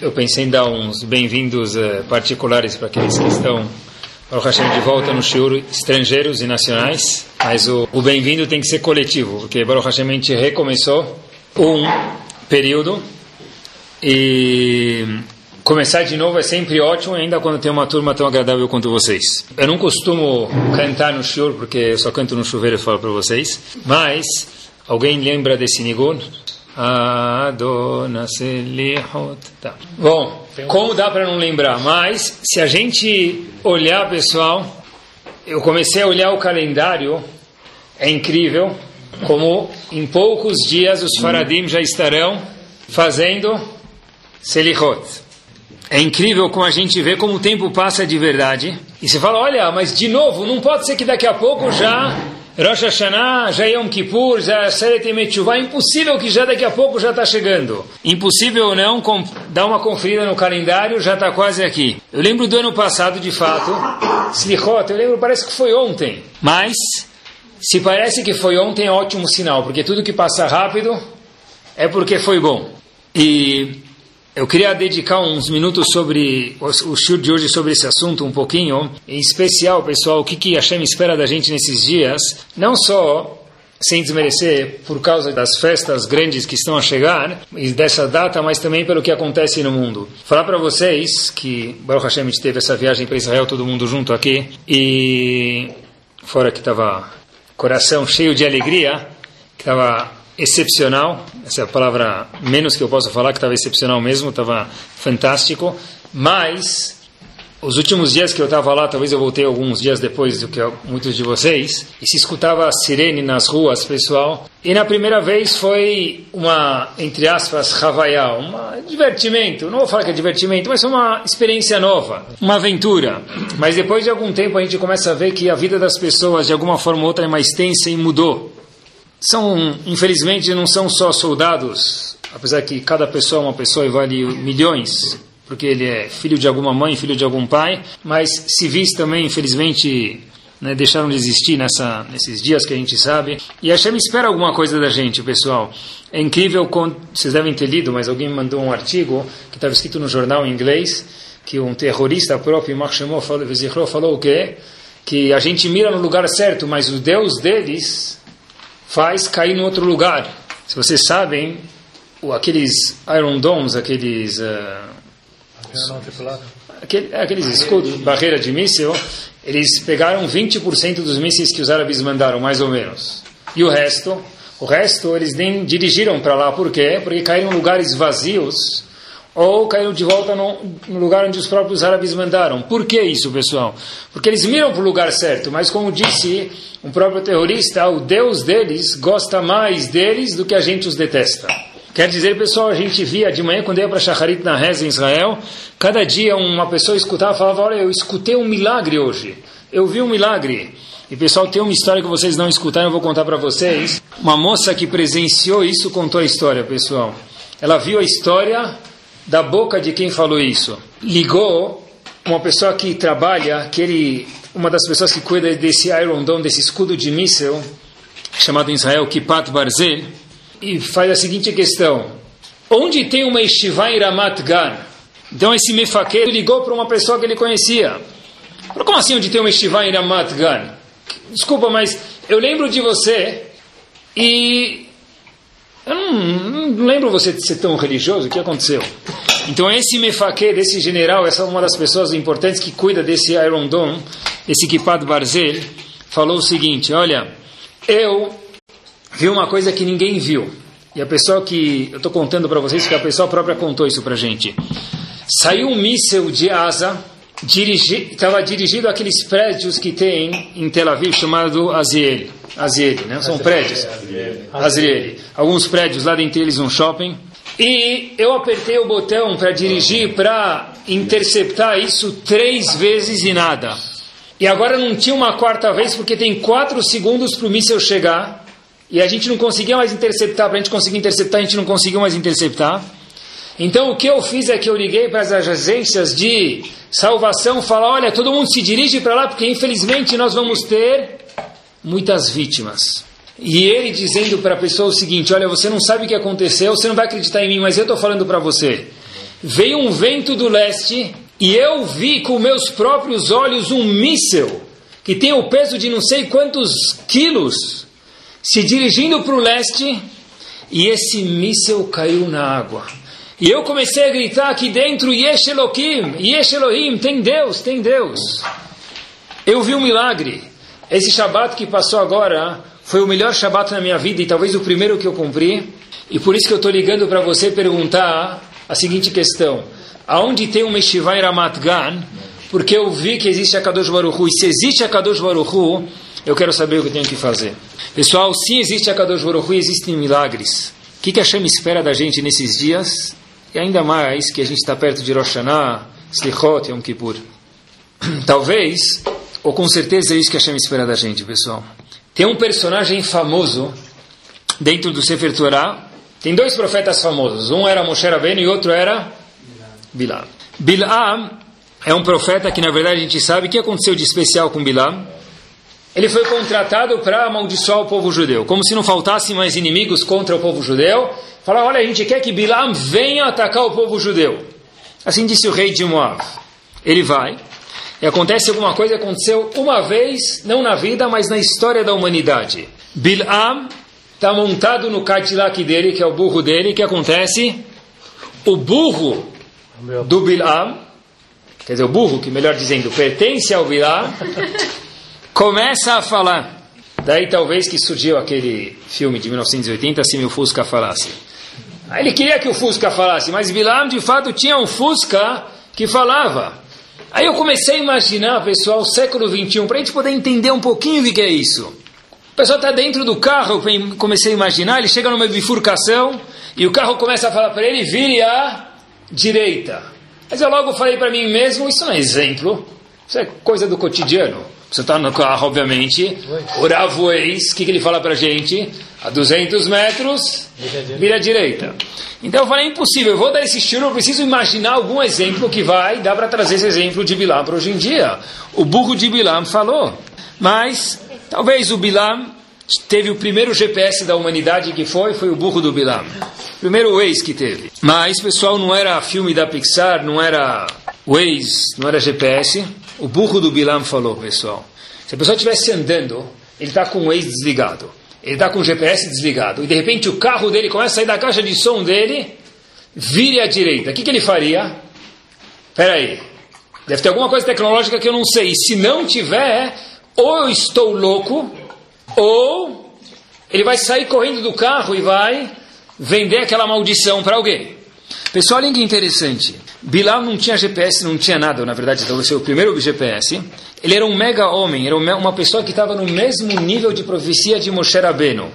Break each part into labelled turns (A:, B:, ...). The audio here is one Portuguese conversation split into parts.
A: Eu pensei em dar uns bem-vindos uh, particulares para aqueles que estão Baruch Hashem de volta no shiur estrangeiros e nacionais, mas o, o bem-vindo tem que ser coletivo, porque Baruch Hashem a gente recomeçou um período e começar de novo é sempre ótimo, ainda quando tem uma turma tão agradável quanto vocês. Eu não costumo cantar no shiur, porque eu só canto no chuveiro e falo para vocês, mas alguém lembra desse nigun? Adona. Tá. Bom, como dá para não lembrar? Mas, se a gente olhar, pessoal, eu comecei a olhar o calendário, é incrível como em poucos dias os faradim já estarão fazendo Selihot. É incrível como a gente vê como o tempo passa de verdade. E você fala, olha, mas de novo, não pode ser que daqui a pouco já Rosh Hashanah, já Yom Kippur, já Seret Metchuvah, impossível que já daqui a pouco já está chegando. Impossível ou não, dar uma conferida no calendário, já está quase aqui. Eu lembro do ano passado, de fato, Slichot, eu lembro, parece que foi ontem. Mas, se parece que foi ontem, é ótimo sinal, porque tudo que passa rápido é porque foi bom. E eu queria dedicar uns minutos sobre o, shur de hoje sobre esse assunto um pouquinho, em especial, pessoal, o que que Hashem espera da gente nesses dias, não só sem desmerecer por causa das festas grandes que estão a chegar e dessa data, mas também pelo que acontece no mundo. Falar para vocês que Baruch Hashem teve essa viagem para Israel, todo mundo junto aqui, e fora que estava coração cheio de alegria, que estava excepcional, essa é a palavra menos que eu posso falar, que estava excepcional mesmo, estava fantástico, mas os últimos dias que eu estava lá, talvez eu voltei alguns dias depois do que muitos de vocês, e se escutava a sirene nas ruas, pessoal, e na primeira vez foi uma, entre aspas, havaiá, um divertimento, não vou falar que é divertimento, mas uma experiência nova, uma aventura, mas depois de algum tempo a gente começa a ver que a vida das pessoas de alguma forma ou outra é mais tensa e mudou, são, infelizmente, não são só soldados, apesar que cada pessoa é uma pessoa e vale milhões, porque ele é filho de alguma mãe, filho de algum pai, mas civis também, infelizmente, né, deixaram de existir nessa, nesses dias que a gente sabe. E a Hashem espera alguma coisa da gente, pessoal. É incrível, vocês devem ter lido, mas alguém me mandou um artigo que estava escrito no jornal em inglês, que um terrorista próprio, Mark falou, falou o quê? Que a gente mira no lugar certo, mas o Deus deles faz cair no outro lugar. Se vocês sabem, aqueles Iron Domes, aqueles. Uh, aqueles escudos, barreira de míssil, eles pegaram 20% dos mísseis que os árabes mandaram, mais ou menos. E o resto, o resto eles nem dirigiram para lá, por quê? Porque caíram em lugares vazios ou caíram de volta no, no, lugar onde os próprios árabes mandaram. Por que isso, pessoal? Porque eles miram para o lugar certo, mas como disse um próprio terrorista, o Deus deles gosta mais deles do que a gente os detesta. Quer dizer, pessoal, a gente via de manhã, quando ia para Shacharit na reza em Israel, cada dia uma pessoa escutava e falava, olha, eu escutei um milagre hoje. Eu vi um milagre. E pessoal, tem uma história que vocês não escutaram, eu vou contar para vocês. Uma moça que presenciou isso contou a história, pessoal. Ela viu a história da boca de quem falou isso. Ligou uma pessoa que trabalha, que ele, uma das pessoas que cuida desse Iron Dome, desse escudo de míssil, chamado em Israel Kipat Barzel, e faz a seguinte questão: onde tem uma estivá em Ramat Gan? Então esse mefaqueiro ligou para uma pessoa que ele conhecia. Como assim onde tem uma estivá em Ramat Gan? Desculpa, mas eu lembro de você e eu não, não, lembro você de ser tão religioso, o que aconteceu? Então esse mefaque, desse general, essa é uma das pessoas importantes que cuida desse Iron Dome, desse equipado Barzel, falou o seguinte, olha, eu vi uma coisa que ninguém viu. E a pessoa que, eu estou contando para vocês que a pessoa própria contou isso para gente. Saiu um míssel de asa, estava dirigido àqueles prédios que tem em Tel Aviv, chamado Aziel. Aziel, né? São prédios. Azrieli. Alguns prédios, lá dentro deles um shopping. E eu apertei o botão para dirigir, para interceptar isso três vezes e nada. E agora não tinha uma quarta vez, porque tem quatro segundos para o míssil chegar. E a gente não conseguia mais interceptar. Para a gente conseguir interceptar, a gente não conseguiu mais interceptar. Então o que eu fiz é que eu liguei para as agências de salvação, falar, olha, todo mundo se dirige para lá, porque infelizmente nós vamos ter muitas vítimas. E ele dizendo para a pessoa o seguinte: Olha, você não sabe o que aconteceu, você não vai acreditar em mim, mas eu estou falando para você. Veio um vento do leste e eu vi com meus próprios olhos um míssel que tem o peso de não sei quantos quilos se dirigindo para o leste e esse míssel caiu na água. E eu comecei a gritar aqui dentro: Yesh Elohim, Yesh Elohim, tem Deus, tem Deus. Eu vi um milagre. Esse Shabat que passou agora foi o melhor Shabat na minha vida e talvez o primeiro que eu cumpri. E por isso que eu estou ligando para você perguntar a seguinte questão: aonde tem um Meshivá em Ramat Gan? Porque eu vi que existe a Kadosh Baruch. E se existe a Kadosh Baruch eu quero saber o que eu tenho que fazer. Pessoal, sim existe a Kadosh Baruch Hu, existem milagres. O que, que a Shem espera da gente nesses dias? E ainda mais que a gente está perto de Rosh Hashanah, Slichot, Yom Kippur. Talvez, ou com certeza é isso que a Shem espera da gente, pessoal. Tem um personagem famoso dentro do Sefer Torah. Tem dois profetas famosos. Um era Moshe Rabbeinu e outro era Bilam. Bilam é um profeta que, na verdade, a gente sabe o que aconteceu de especial com Bilam. Ele foi contratado para amaldiçoar o povo judeu. Como se não faltassem mais inimigos contra o povo judeu. Falar, olha, a gente quer que Bilam venha atacar o povo judeu. Assim disse o rei de Moab. Ele vai, e acontece alguma coisa que aconteceu uma vez, não na vida, mas na história da humanidade. Bilam está montado no Cadillac dele, que é o burro dele, o que acontece? O burro do Bilam, quer dizer, o burro, que melhor dizendo, pertence ao Bilam, começa a falar. Daí talvez que surgiu aquele filme de 1980, se o Fusca falasse. Aí ele queria que o Fusca falasse, mas Bilam de fato tinha um Fusca que falava. Aí eu comecei a imaginar, pessoal, século XXI, para a gente poder entender um pouquinho o que é isso. O pessoal está dentro do carro, eu comecei a imaginar, ele chega numa bifurcação e o carro começa a falar para ele, vire à direita. Mas eu logo falei para mim mesmo, isso não é exemplo, isso é coisa do cotidiano. Você está no carro, obviamente, o Ravoeis, o que, que ele fala para gente? A 200 metros, vira à direita. Então eu falei, impossível, eu vou dar esse estilo, eu preciso imaginar algum exemplo que vai, dá para trazer esse exemplo de Bilam para hoje em dia. O burro de Bilam falou, mas talvez o Bilam teve o primeiro GPS da humanidade que foi, foi o burro do Bilam. Primeiro Waze que teve. Mas, pessoal, não era filme da Pixar, não era Waze, não era GPS. O burro do Bilam falou, pessoal. Se a pessoa estivesse andando, ele está com o Waze desligado. Ele está com o GPS desligado. E de repente o carro dele começa a sair da caixa de som dele, vire à direita. O que, que ele faria? Espera aí. Deve ter alguma coisa tecnológica que eu não sei. E se não tiver, ou eu estou louco, ou ele vai sair correndo do carro e vai vender aquela maldição para alguém. Pessoal, olha que interessante. Bilal não tinha GPS, não tinha nada, na verdade, talvez ser o primeiro GPS. Ele era um mega homem, era uma pessoa que estava no mesmo nível de profecia de Moshe Rabbeinu.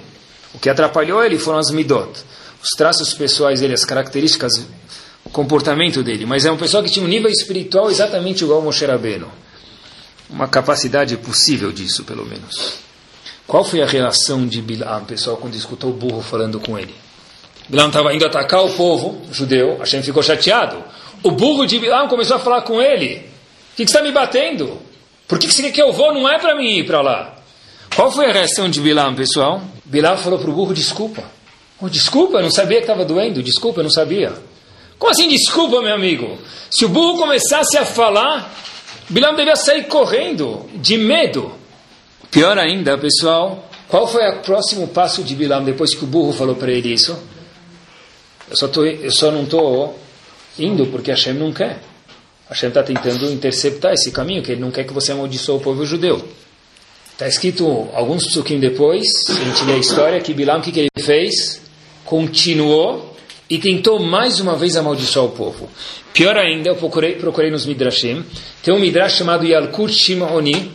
A: O que atrapalhou ele foram as midot, os traços pessoais dele, as características, o comportamento dele. Mas é uma pessoa que tinha um nível espiritual exatamente igual a Moshe Rabbeinu. Uma capacidade possível disso, pelo menos. Qual foi a relação de Bilam, pessoal, quando escutou o burro falando com ele? Bilam estava indo atacar o povo judeu, Hashem ficou chateado. O burro de Bilam começou a falar com ele: O que, que está me batendo? Por que, que você quer que eu vou? Não é para mim ir para lá. Qual foi a reação de Bilam, pessoal? Bilam falou para o burro: Desculpa. Oh, desculpa, eu não sabia que estava doendo. Desculpa, eu não sabia. Como assim, desculpa, meu amigo? Se o burro começasse a falar, Bilam devia sair correndo, de medo. Pior ainda, pessoal, qual foi o próximo passo de Bilam depois que o burro falou para ele isso? Eu só, tô, eu só não estou indo porque Hashem não quer. Hashem está tentando interceptar esse caminho, que ele não quer que você amaldiçoe o povo judeu. Está escrito alguns psukim depois, a gente lê a história, que Bilam, o que, que ele fez? Continuou e tentou mais uma vez amaldiçoar o povo. Pior ainda, eu procurei, procurei nos Midrashim, tem um Midrash chamado Yalkut Shimoni,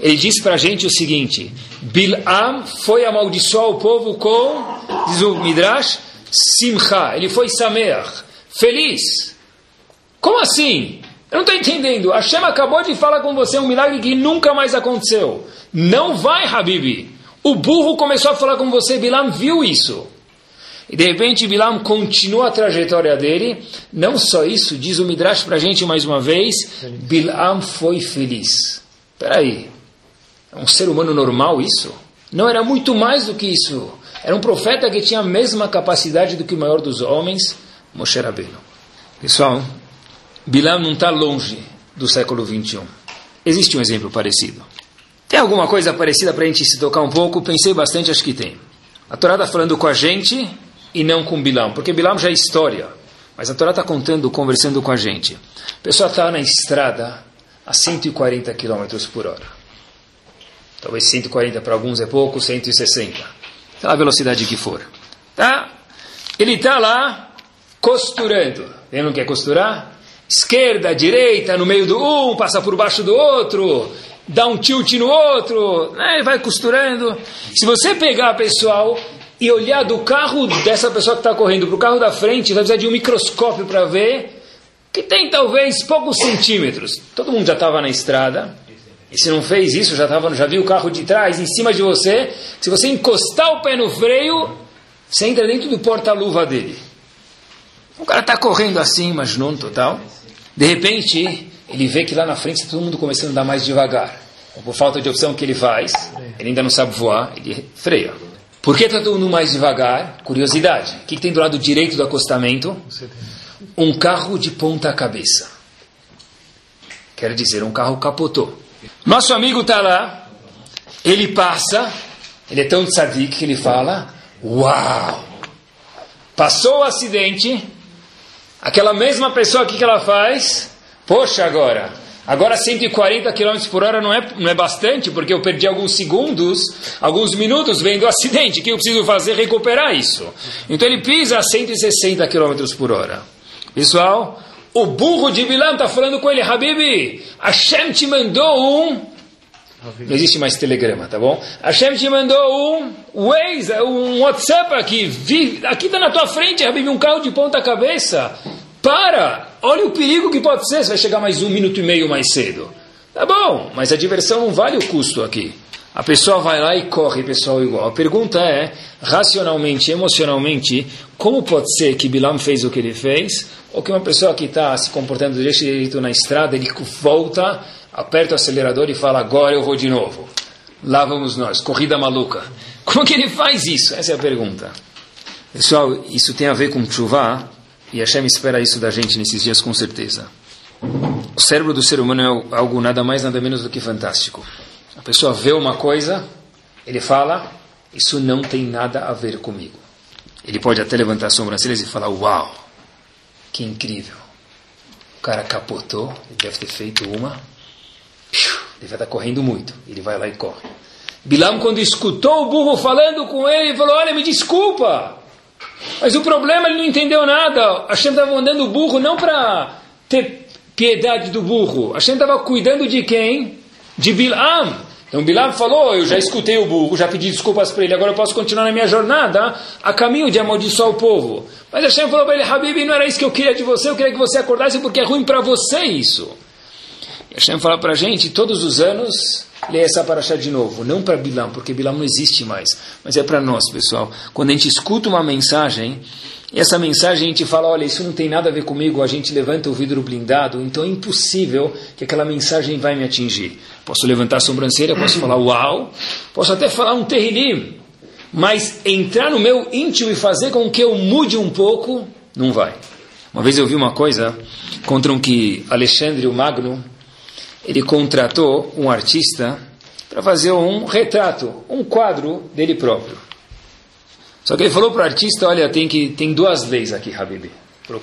A: ele diz para a gente o seguinte, Bilam foi amaldiçoar o povo com, diz o Midrash, Simcha, ele foi Sameach, feliz. Como assim? Eu não estou entendendo. Hashem acabou de falar com você um milagre que nunca mais aconteceu. Não vai, Habibi. O burro começou a falar com você, Bilam viu isso. E de repente Bilam continua a trajetória dele. Não só isso, diz o Midrash para a gente mais uma vez, Bilam foi feliz. Espera aí, é um ser humano normal isso? Não era muito mais do que isso. Era um profeta que tinha a mesma capacidade do que o maior dos homens, Moshe Rabbeinu. Pessoal, Bilam não está longe do século 21. Existe um exemplo parecido. Tem alguma coisa parecida para a gente se tocar um pouco? Pensei bastante, acho que tem. A Torá está falando com a gente e não com Bilam, porque Bilam já é história. Mas a Torá está contando, conversando com a gente. A pessoa está na estrada a 140 km por hora. Talvez 140 para alguns é pouco, 160. Sei a velocidade que for. Tá? Ele está lá costurando. Lembra o que é costurar? esquerda, direita, no meio do um, passa por baixo do outro, dá um tilt no outro, né, vai costurando. Se você pegar, pessoal, e olhar do carro dessa pessoa que está correndo para o carro da frente, vai precisar de um microscópio para ver que tem talvez poucos centímetros. Todo mundo já estava na estrada. E se não fez isso, já, tava, já viu o carro de trás, em cima de você. Se você encostar o pé no freio, você entra dentro do porta-luva dele. O cara está correndo assim, mas não total. De repente, ele vê que lá na frente está todo mundo começando a andar mais devagar. Por falta de opção, que ele faz? Ele ainda não sabe voar, ele freia. Por que está todo mundo mais devagar? Curiosidade. O que, que tem do lado direito do acostamento? Um carro de ponta cabeça. Quer dizer, um carro capotou. Nosso amigo está lá, ele passa, ele é tão tzadik que ele fala: Uau! Passou o acidente, Aquela mesma pessoa, o que, que ela faz? Poxa, agora, agora 140 km por hora não é, não é bastante, porque eu perdi alguns segundos, alguns minutos vendo o acidente. O que eu preciso fazer? Recuperar isso. Então ele pisa a 160 km por hora. Pessoal, o burro de Bilam está falando com ele, Habibi, Hashem te mandou um não existe mais telegrama, tá bom? Hashem te mandou um Waze, um WhatsApp aqui. aqui está na tua frente, Habib, um carro de ponta cabeça. Para! Olha o perigo que pode ser. Você vai chegar mais um minuto e meio mais cedo. Tá bom, mas a diversão não vale o custo aqui. A pessoa vai lá e corre, pessoal, igual. A pergunta é, racionalmente, emocionalmente, como pode ser que Bilam fez o que ele fez, ou que uma pessoa que está se comportando desse jeito na estrada, ele volta aperta o acelerador e fala, agora eu vou de novo. Lá vamos nós, corrida maluca. Como que ele faz isso? Essa é a pergunta. Pessoal, isso tem a ver com chuva e Hashem espera isso da gente nesses dias com certeza. O cérebro do ser humano é algo nada mais, nada menos do que fantástico. A pessoa vê uma coisa, ele fala, isso não tem nada a ver comigo. Ele pode até levantar as sobrancelhas e falar, uau, que incrível. O cara capotou, ele deve ter feito uma ele vai estar correndo muito. Ele vai lá e corre. Bilam, quando escutou o burro falando com ele, falou: Olha, me desculpa. Mas o problema ele não entendeu nada. Hashem estava mandando o burro não para ter piedade do burro. Hashem estava cuidando de quem? De Bilam. Então Bilam falou: Eu já escutei o burro, já pedi desculpas para ele, agora eu posso continuar na minha jornada a caminho de amaldiçoar o povo. Mas Hashem falou para ele: Habib, não era isso que eu queria de você, eu queria que você acordasse porque é ruim para você isso. Hashem fala para a gente, todos os anos, leia essa paraxá de novo. Não para Bilam, porque Bilam não existe mais. Mas é para nós, pessoal. Quando a gente escuta uma mensagem, e essa mensagem a gente fala, olha, isso não tem nada a ver comigo, a gente levanta o vidro blindado, então é impossível que aquela mensagem vai me atingir. Posso levantar a sobrancelha, posso falar uau, posso até falar um terrilim, mas entrar no meu íntimo e fazer com que eu mude um pouco, não vai. Uma vez eu vi uma coisa, contra um que Alexandre o Magno, ele contratou um artista para fazer um retrato, um quadro dele próprio. Só que ele falou para o artista, olha, tem, que, tem duas leis aqui, Habib.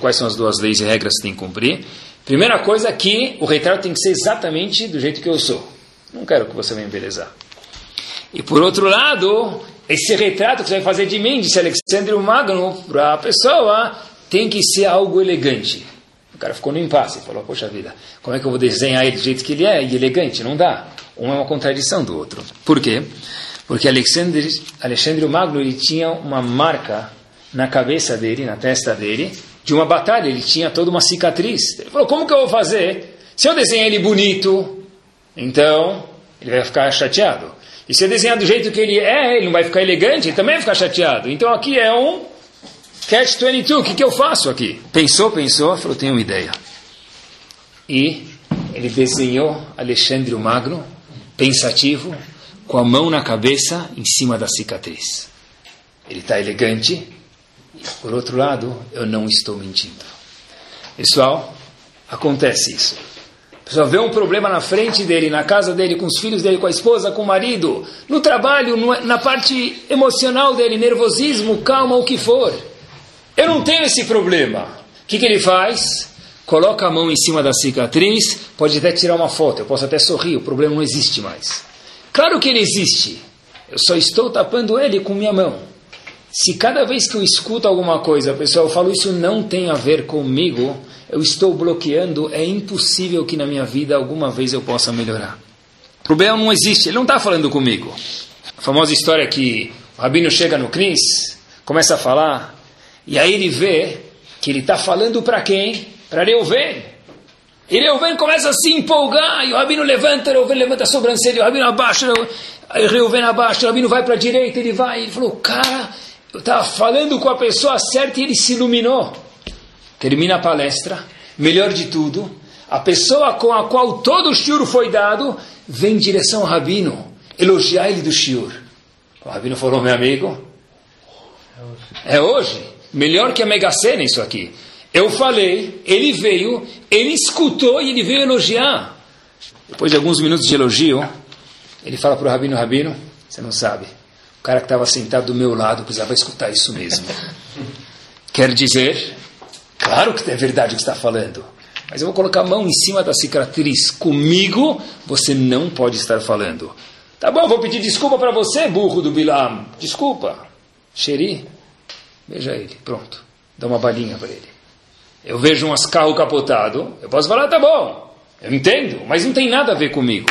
A: Quais são as duas leis e regras que tem que cumprir? Primeira coisa é que o retrato tem que ser exatamente do jeito que eu sou. Não quero que você me embelezar. E por outro lado, esse retrato que você vai fazer de mim, disse Alexandre Magno, para a pessoa, tem que ser algo elegante cara ficou no impasse, falou, poxa vida, como é que eu vou desenhar ele do jeito que ele é e elegante? Não dá. Um é uma contradição do outro. Por quê? Porque Alexandre, Alexandre o Magno ele tinha uma marca na cabeça dele, na testa dele, de uma batalha. Ele tinha toda uma cicatriz. Ele falou: Como que eu vou fazer? Se eu desenhar ele bonito, então ele vai ficar chateado. E se eu desenhar do jeito que ele é, ele não vai ficar elegante, ele também vai ficar chateado. Então aqui é um catch 22. O que, que eu faço aqui? Pensou, pensou, falou: Tenho uma ideia. E ele desenhou Alexandre o Magno, pensativo, com a mão na cabeça em cima da cicatriz. Ele está elegante, por outro lado, eu não estou mentindo. Pessoal, acontece isso. A pessoa vê um problema na frente dele, na casa dele, com os filhos dele, com a esposa, com o marido, no trabalho, na parte emocional dele, nervosismo, calma, o que for. Eu não tenho esse problema. O que, que ele faz? Coloca a mão em cima da cicatriz, pode até tirar uma foto, eu posso até sorrir, o problema não existe mais. Claro que ele existe, eu só estou tapando ele com minha mão. Se cada vez que eu escuto alguma coisa, pessoal, eu falo isso não tem a ver comigo, eu estou bloqueando, é impossível que na minha vida alguma vez eu possa melhorar. O problema não existe, ele não está falando comigo. A famosa história que o rabino chega no Cris, começa a falar, e aí ele vê que ele está falando para quem? Para Reuven. E Reuven começa a se empolgar, e o rabino levanta, Reuven levanta a sobrancelha, o rabino abaixa, Reuven abaixa, o rabino vai para a direita, ele vai, ele falou, cara, eu estava falando com a pessoa certa e ele se iluminou. Termina a palestra, melhor de tudo, a pessoa com a qual todo o shiur foi dado vem em direção ao rabino, elogiar ele do shiur. O rabino falou, meu amigo, é hoje, melhor que a Mega Sena isso aqui. Eu falei, ele veio, ele escutou e ele veio elogiar. Depois de alguns minutos de elogio, ele fala para o rabino, rabino, você não sabe, o cara que estava sentado do meu lado precisava escutar isso mesmo. Quer dizer, claro que é verdade o que está falando, mas eu vou colocar a mão em cima da cicatriz. Comigo, você não pode estar falando. Tá bom, vou pedir desculpa para você, burro do Bilam. Desculpa. Xeri, veja ele, pronto. Dá uma balinha para ele. Eu vejo um carro capotado, eu posso falar, tá bom, eu entendo, mas não tem nada a ver comigo.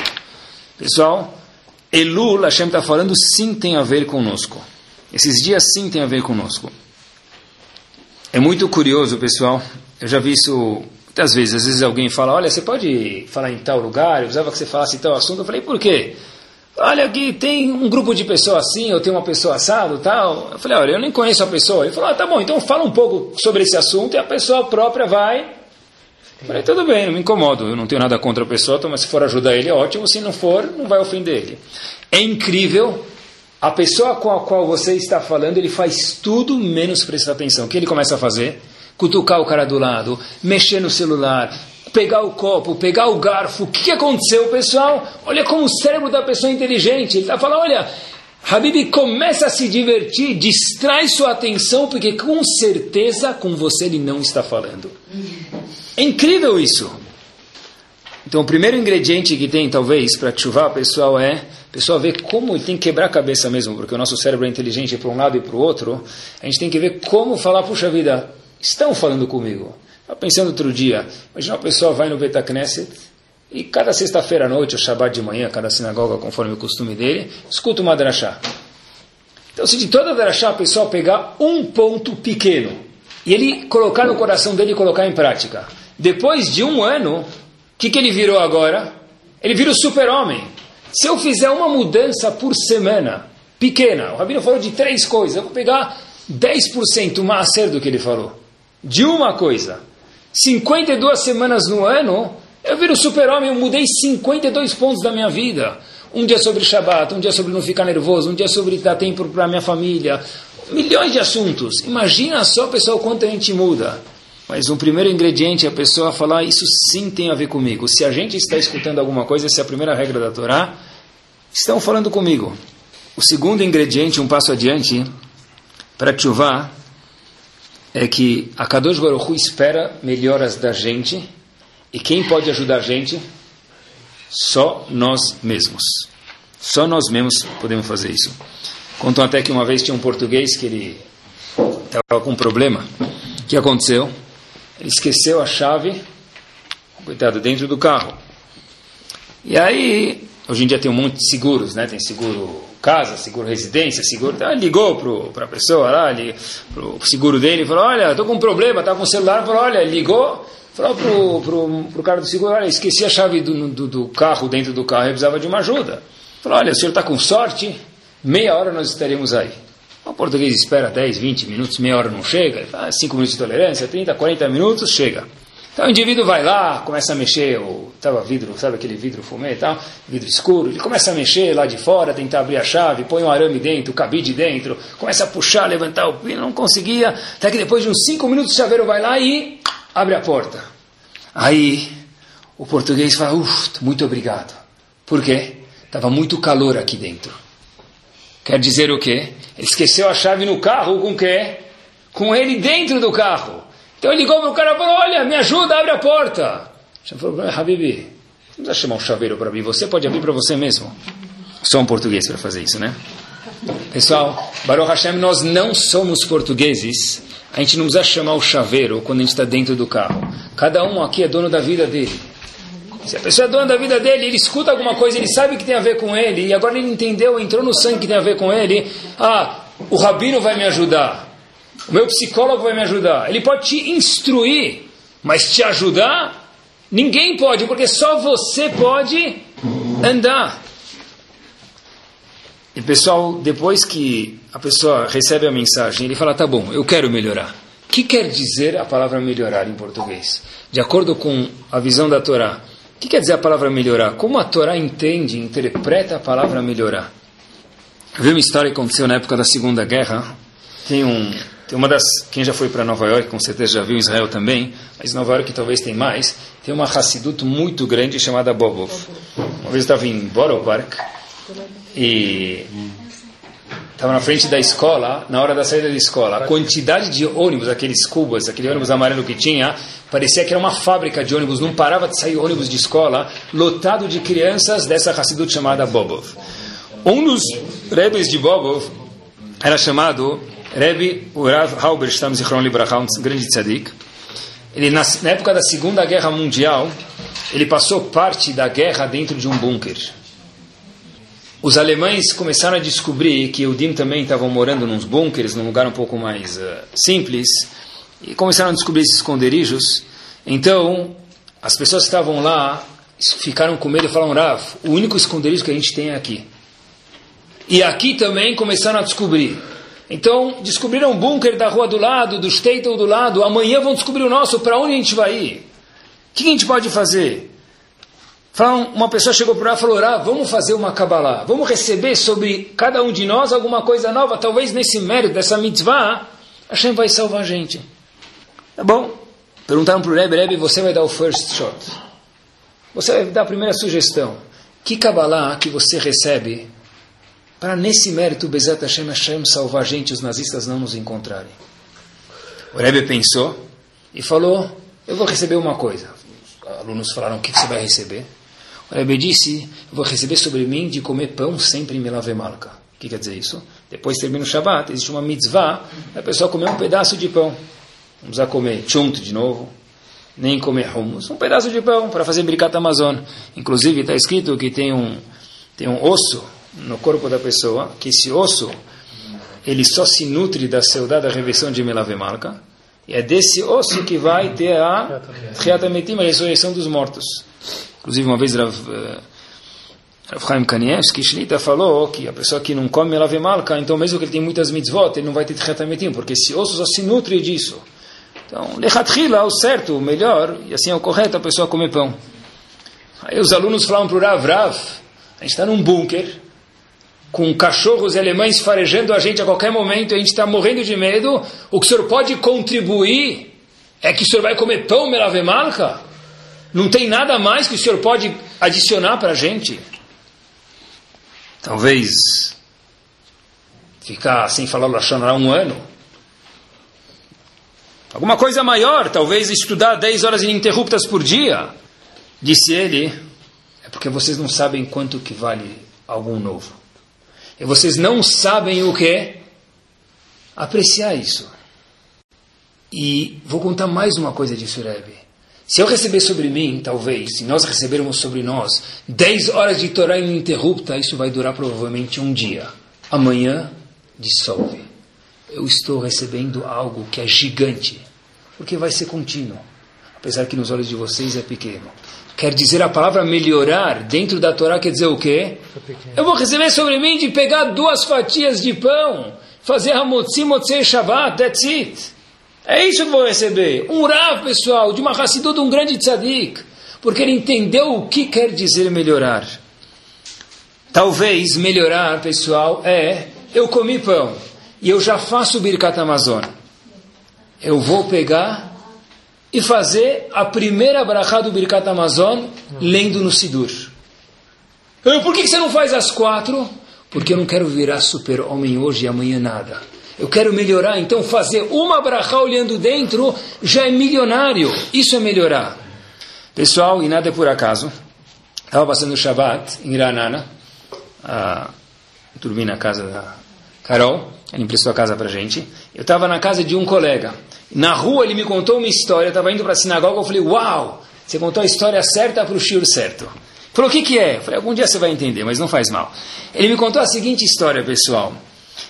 A: Pessoal, Elul, Hashem está falando, sim tem a ver conosco. Esses dias sim tem a ver conosco. É muito curioso, pessoal. Eu já vi isso muitas vezes. Às vezes alguém fala, olha, você pode falar em tal lugar? Eu precisava que você falasse tal assunto. Eu falei, por quê? Olha, aqui tem um grupo de pessoas assim, eu tenho uma pessoa assado tal. Eu falei, olha, eu nem conheço a pessoa. Ele falou, ah, tá bom, então fala um pouco sobre esse assunto e a pessoa própria vai eu falei, tudo bem, não me incomodo, eu não tenho nada contra a pessoa, então, mas se for ajudar ele, ótimo, se não for, não vai ofender ele. É incrível, a pessoa com a qual você está falando, ele faz tudo menos prestar atenção. O que ele começa a fazer? Cutucar o cara do lado, mexer no celular, pegar o copo, pegar o garfo. O que aconteceu, pessoal? Olha como o cérebro da pessoa é inteligente. Ele está falando, olha, Habib começa a se divertir, distrai sua atenção, porque com certeza com você ele não está falando. É incrível isso. Então, o primeiro ingrediente que tem, talvez, para chuvar, pessoal, é a pessoa ver como tem que quebrar a cabeça mesmo, porque o nosso cérebro é inteligente para um lado e para o outro. A gente tem que ver como falar, puxa vida, estão falando comigo. Estava pensando outro dia, imagina uma pessoa vai no Betacneset e cada sexta-feira à noite, ou Shabbat de manhã, cada sinagoga, conforme o costume dele, escuta uma drachá. Então, se de toda drachá a pessoa pegar um ponto pequeno e ele colocar no coração dele e colocar em prática, depois de um ano, o que, que ele virou agora? Ele vira o super-homem. Se eu fizer uma mudança por semana, pequena, o Rabino falou de três coisas, eu vou pegar 10% o macer do que ele falou. De uma coisa. 52 semanas no ano, eu viro super-homem, eu mudei 52 pontos da minha vida. Um dia sobre Shabbat, um dia sobre não ficar nervoso, um dia sobre dar tempo para minha família. Milhões de assuntos. Imagina só, pessoal, quanto a gente muda. Mas um primeiro ingrediente é a pessoa falar, isso sim tem a ver comigo. Se a gente está escutando alguma coisa, essa é a primeira regra da Torá, estão falando comigo. O segundo ingrediente, um passo adiante, para chuvar, é que a Kadosh Baruch Hu espera melhoras da gente, e quem pode ajudar a gente? Só nós mesmos. Só nós mesmos podemos fazer isso. Contam até que uma vez tinha um português que ele estava com um problema. O que aconteceu? Ele esqueceu a chave, coitado, dentro do carro. E aí, hoje em dia tem um monte de seguros, né? Tem seguro casa, seguro residência, seguro. Então, ligou para a pessoa lá, para o seguro dele, falou: Olha, estou com um problema, estava com o celular. Falou: Olha, ligou. Falou pro, pro, pro cara do seguro: Olha, esqueci a chave do, do, do carro dentro do carro, eu precisava de uma ajuda. Falou: Olha, o senhor está com sorte, meia hora nós estaremos aí. O português espera 10, 20 minutos, meia hora não chega, 5 minutos de tolerância, 30, 40 minutos, chega. Então o indivíduo vai lá, começa a mexer, o, tava vidro, sabe aquele vidro fumê e tal, vidro escuro, ele começa a mexer lá de fora, tentar abrir a chave, põe um arame dentro, cabide dentro, começa a puxar, levantar o pino, não conseguia, até que depois de uns 5 minutos o chaveiro vai lá e abre a porta. Aí o português fala, uff, muito obrigado. Por quê? Estava muito calor aqui dentro. Quer dizer o quê? Ele esqueceu a chave no carro com o quê? Com ele dentro do carro. Então ele ligou para o cara e falou, olha, me ajuda, abre a porta. Já falou, Habibi, não precisa chamar um chaveiro para abrir, você pode abrir para você mesmo. Só um português para fazer isso, né? Pessoal, Baruch Hashem, nós não somos portugueses. A gente não precisa chamar o chaveiro quando a gente está dentro do carro. Cada um aqui é dono da vida dele. Se a pessoa é dona da vida dele, ele escuta alguma coisa, ele sabe que tem a ver com ele, e agora ele entendeu, entrou no sangue que tem a ver com ele. Ah, o rabino vai me ajudar. O meu psicólogo vai me ajudar. Ele pode te instruir, mas te ajudar, ninguém pode, porque só você pode andar. E pessoal, depois que a pessoa recebe a mensagem, ele fala: tá bom, eu quero melhorar. O que quer dizer a palavra melhorar em português? De acordo com a visão da Torá, o que quer dizer a palavra melhorar? Como a Torá entende, interpreta a palavra melhorar? Eu vi uma história que aconteceu na época da Segunda Guerra. Tem um, tem uma das, quem já foi para Nova York, com certeza já viu Israel também, mas Nova York talvez tem mais. Tem uma Hassidut muito grande chamada Bobov. Uma vez eu estava em Borough Park e estava na frente da escola, na hora da saída da escola, a quantidade de ônibus, aqueles cubas, aquele ônibus amarelo que tinha, parecia que era uma fábrica de ônibus, não parava de sair ônibus de escola, lotado de crianças dessa Hassidut chamada Bobov. Um dos rebes de Bobov era chamado Rebbe Urav Halberstam Zichron Libraha, um grande tzadik. Ele, na, na época da Segunda Guerra Mundial, ele passou parte da guerra dentro de um bunker os alemães começaram a descobrir que o Dim também estavam morando nos bunkers, num lugar um pouco mais uh, simples, e começaram a descobrir esses esconderijos. Então, as pessoas que estavam lá ficaram com medo e falaram: Rav, o único esconderijo que a gente tem é aqui. E aqui também começaram a descobrir. Então, descobriram um bunker da rua do lado, do Statel do lado. Amanhã vão descobrir o nosso. Para onde a gente vai ir? O que a gente pode fazer? uma pessoa chegou para lá e falou: ah, vamos fazer uma Kabbalah, vamos receber sobre cada um de nós alguma coisa nova, talvez nesse mérito dessa mitzvah, Hashem vai salvar a gente. Tá bom? Perguntaram para o Rebbe: Rebbe, você vai dar o first shot. Você vai dar a primeira sugestão. Que Kabbalah que você recebe para nesse mérito, Bezat Hashem, Hashem salvar a gente os nazistas não nos encontrarem? O Rebbe pensou e falou: Eu vou receber uma coisa. Alunos falaram: O que você vai receber? O Rebbe disse, eu vou receber sobre mim de comer pão sempre em Melavemalka. O que quer dizer isso? Depois termina o Shabbat, existe uma mitzvah, a pessoa comer um pedaço de pão. Não precisa comer chunt de novo, nem comer hummus. Um pedaço de pão para fazer Birkat Amazon. Inclusive está escrito que tem um, tem um osso no corpo da pessoa, que esse osso ele só se nutre da saudade da reversão de Melavemalka. E é desse osso que vai ter a Triatametim, a ressurreição dos mortos. Inclusive, uma vez Rav, uh, Rav Chaim Kanievski, Shlita, falou que a pessoa que não come lave malca, então mesmo que ele tenha muitas mitzvot, ele não vai ter tchetametim, porque esse osso só se nutre disso. Então, lechatchila, o certo, o melhor, e assim é o correto, a pessoa comer pão. Aí os alunos falavam para o Rav, Rav, a gente está num bunker, com cachorros alemães farejando a gente a qualquer momento, a gente está morrendo de medo, o que o senhor pode contribuir é que o senhor vai comer pão, melave malca? Não tem nada mais que o senhor pode adicionar para a gente? Talvez ficar sem falar Lashonará um ano. Alguma coisa maior, talvez estudar 10 horas ininterruptas por dia. Disse ele, é porque vocês não sabem quanto que vale algo novo. E vocês não sabem o que? Apreciar isso. E vou contar mais uma coisa de Surebe. Se eu receber sobre mim, talvez, se nós recebermos sobre nós 10 horas de Torá ininterrupta, isso vai durar provavelmente um dia. Amanhã, dissolve. Eu estou recebendo algo que é gigante, porque vai ser contínuo, apesar que nos olhos de vocês é pequeno. Quer dizer, a palavra melhorar dentro da Torá quer dizer o quê? Eu vou receber sobre mim de pegar duas fatias de pão, fazer Hamotzi, Motzei, Shabbat, that's it. É isso que vou receber. Um Rav, pessoal, de uma Hassidut, de um grande tzadik. Porque ele entendeu o que quer dizer melhorar. Talvez melhorar, pessoal, é eu comi pão e eu já faço Birkat Amazon. Eu vou pegar e fazer a primeira brachá do Birkat Amazon lendo no Sidur. Por que você não faz as quatro? Porque eu não quero virar super-homem hoje e amanhã nada. Eu quero melhorar, então fazer uma brachá olhando dentro já é milionário. Isso é melhorar. Pessoal, e nada é por acaso. Estava passando o Shabbat em Iranana. Ah, dormi na casa da Carol. Ele emprestou a casa para gente. Eu estava na casa de um colega. Na rua ele me contou uma história. Eu estava indo para a sinagoga. Eu falei, uau, você contou a história certa para o shiur certo. Falou, o que, que é? Eu falei, algum dia você vai entender, mas não faz mal. Ele me contou a seguinte história, pessoal.